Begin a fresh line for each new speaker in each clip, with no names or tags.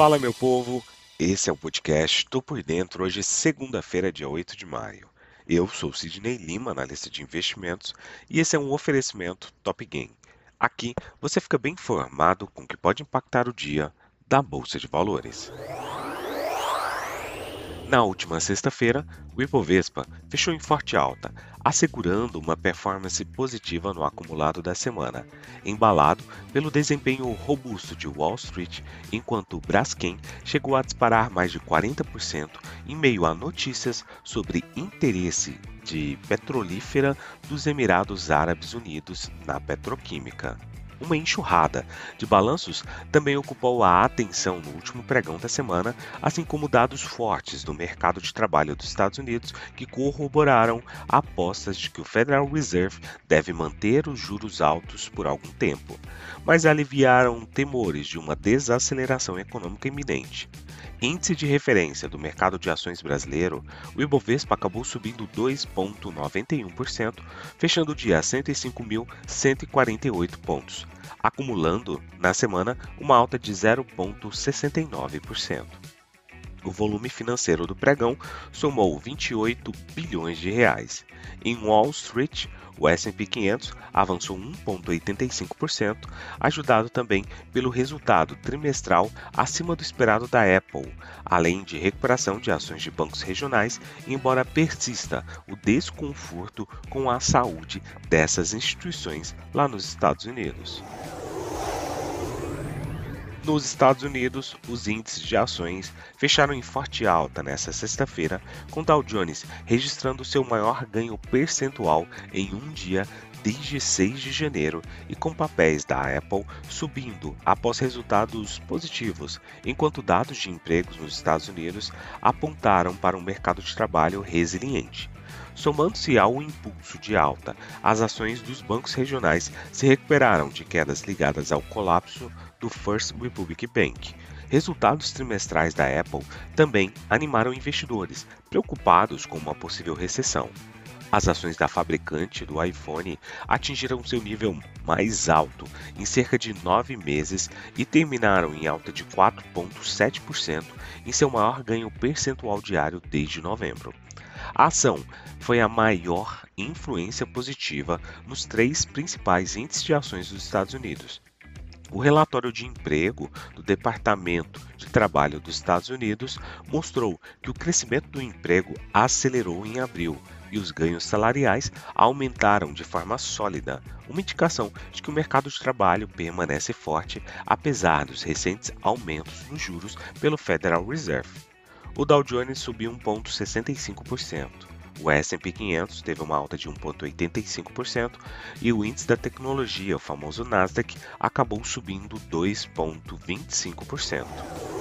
Fala, meu povo! Esse é o podcast Tô Por Dentro, hoje, segunda-feira, dia 8 de maio. Eu sou Sidney Lima, analista de investimentos, e esse é um oferecimento Top Game. Aqui você fica bem informado com o que pode impactar o dia da Bolsa de Valores. Na última sexta-feira, o Ibovespa fechou em forte alta, assegurando uma performance positiva no acumulado da semana, embalado pelo desempenho robusto de Wall Street, enquanto o Braskem chegou a disparar mais de 40% em meio a notícias sobre interesse de petrolífera dos Emirados Árabes Unidos na petroquímica. Uma enxurrada de balanços também ocupou a atenção no último pregão da semana, assim como dados fortes do mercado de trabalho dos Estados Unidos que corroboraram apostas de que o Federal Reserve deve manter os juros altos por algum tempo, mas aliviaram temores de uma desaceleração econômica iminente. Índice de referência do mercado de ações brasileiro, o Ibovespa acabou subindo 2,91%, fechando o dia a 105.148 pontos, acumulando na semana uma alta de 0,69%. O volume financeiro do pregão somou 28 bilhões de reais. Em Wall Street, o S&P 500 avançou 1,85%, ajudado também pelo resultado trimestral acima do esperado da Apple, além de recuperação de ações de bancos regionais, embora persista o desconforto com a saúde dessas instituições lá nos Estados Unidos. Nos Estados Unidos, os índices de ações fecharam em forte alta nesta sexta-feira, com Dow Jones registrando seu maior ganho percentual em um dia desde 6 de janeiro e com papéis da Apple subindo após resultados positivos, enquanto dados de empregos nos Estados Unidos apontaram para um mercado de trabalho resiliente. Somando-se ao impulso de alta, as ações dos bancos regionais se recuperaram de quedas ligadas ao colapso do First Republic Bank. Resultados trimestrais da Apple também animaram investidores, preocupados com uma possível recessão. As ações da fabricante do iPhone atingiram seu nível mais alto em cerca de nove meses e terminaram em alta de 4,7% em seu maior ganho percentual diário desde novembro. A ação foi a maior influência positiva nos três principais índices de ações dos Estados Unidos. O relatório de emprego do Departamento de Trabalho dos Estados Unidos mostrou que o crescimento do emprego acelerou em abril e os ganhos salariais aumentaram de forma sólida, uma indicação de que o mercado de trabalho permanece forte apesar dos recentes aumentos nos juros pelo Federal Reserve. O Dow Jones subiu 1,65%. O S&P 500 teve uma alta de 1,85% e o índice da tecnologia, o famoso Nasdaq, acabou subindo 2,25%.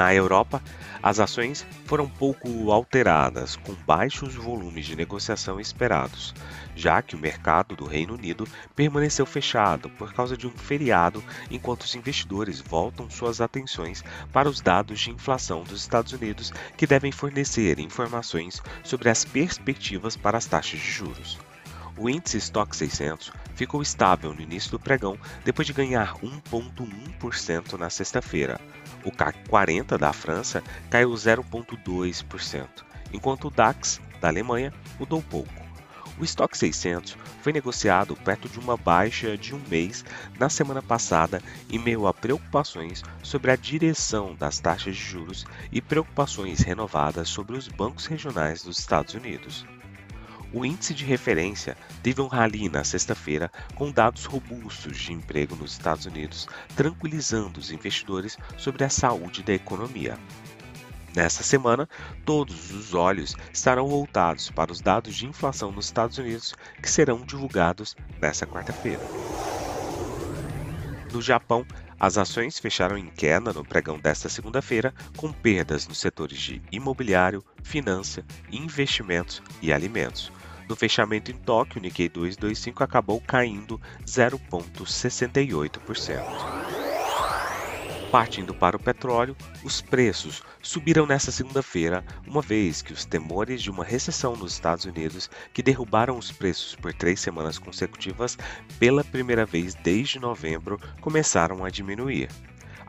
Na Europa, as ações foram pouco alteradas, com baixos volumes de negociação esperados, já que o mercado do Reino Unido permaneceu fechado por causa de um feriado, enquanto os investidores voltam suas atenções para os dados de inflação dos Estados Unidos, que devem fornecer informações sobre as perspectivas para as taxas de juros. O índice Stock 600 ficou estável no início do pregão depois de ganhar 1,1% na sexta-feira. O CAC 40 da França caiu 0,2%, enquanto o DAX da Alemanha mudou pouco. O Stock 600 foi negociado perto de uma baixa de um mês na semana passada, em meio a preocupações sobre a direção das taxas de juros e preocupações renovadas sobre os bancos regionais dos Estados Unidos. O índice de referência teve um rally na sexta-feira com dados robustos de emprego nos Estados Unidos, tranquilizando os investidores sobre a saúde da economia. Nesta semana, todos os olhos estarão voltados para os dados de inflação nos Estados Unidos que serão divulgados nesta quarta-feira. No Japão, as ações fecharam em queda no pregão desta segunda-feira, com perdas nos setores de imobiliário, finança, investimentos e alimentos. No fechamento em Tóquio, o Nikkei 225 acabou caindo 0,68%. Partindo para o petróleo, os preços subiram nesta segunda-feira, uma vez que os temores de uma recessão nos Estados Unidos, que derrubaram os preços por três semanas consecutivas pela primeira vez desde novembro, começaram a diminuir.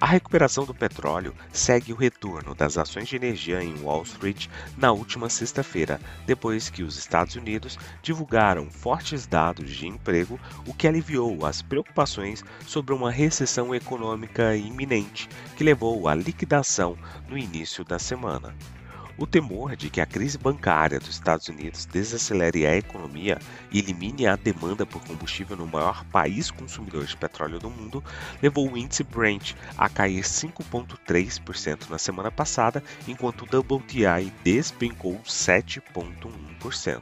A recuperação do petróleo segue o retorno das ações de energia em Wall Street na última sexta-feira, depois que os Estados Unidos divulgaram fortes dados de emprego, o que aliviou as preocupações sobre uma recessão econômica iminente, que levou à liquidação no início da semana. O temor de que a crise bancária dos Estados Unidos desacelere a economia e elimine a demanda por combustível no maior país consumidor de petróleo do mundo levou o índice Brent a cair 5,3% na semana passada, enquanto o WTI despencou 7,1%.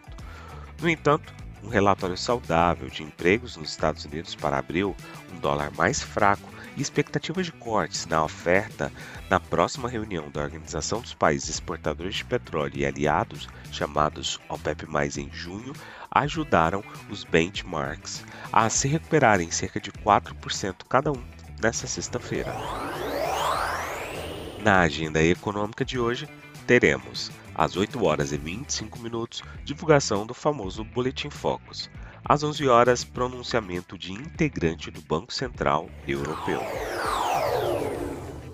No entanto, um relatório saudável de empregos nos Estados Unidos para abril, um dólar mais fraco e expectativas de cortes na oferta na próxima reunião da Organização dos Países Exportadores de Petróleo e Aliados, chamados OPEP+, em junho, ajudaram os benchmarks a se recuperarem cerca de 4% cada um nesta sexta-feira. Na agenda econômica de hoje, teremos às 8 horas e 25 minutos, divulgação do famoso Boletim Focus. Às 11 horas, pronunciamento de integrante do Banco Central Europeu.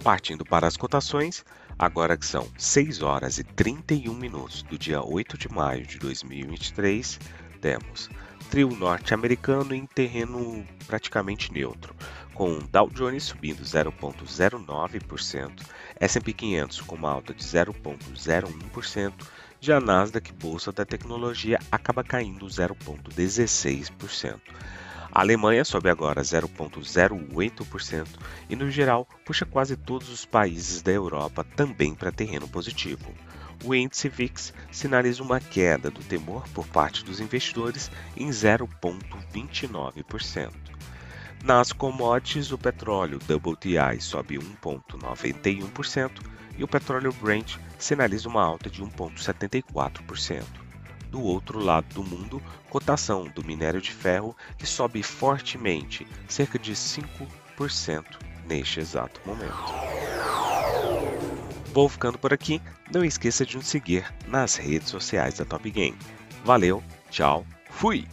Partindo para as cotações, agora que são 6 horas e 31 minutos do dia 8 de maio de 2023, temos trio norte-americano em terreno praticamente neutro, com Dow Jones subindo 0,09%, S&P 500 com uma alta de 0,01%, já a Nasdaq Bolsa da Tecnologia acaba caindo 0,16%. A Alemanha sobe agora 0,08% e, no geral, puxa quase todos os países da Europa também para terreno positivo. O índice VIX sinaliza uma queda do temor por parte dos investidores em 0,29%. Nas commodities, o petróleo WTI sobe 1,91% e o petróleo Brent sinaliza uma alta de 1,74%. Do outro lado do mundo, cotação do minério de ferro que sobe fortemente, cerca de 5% neste exato momento. Vou ficando por aqui, não esqueça de nos seguir nas redes sociais da Top Game. Valeu, tchau, fui!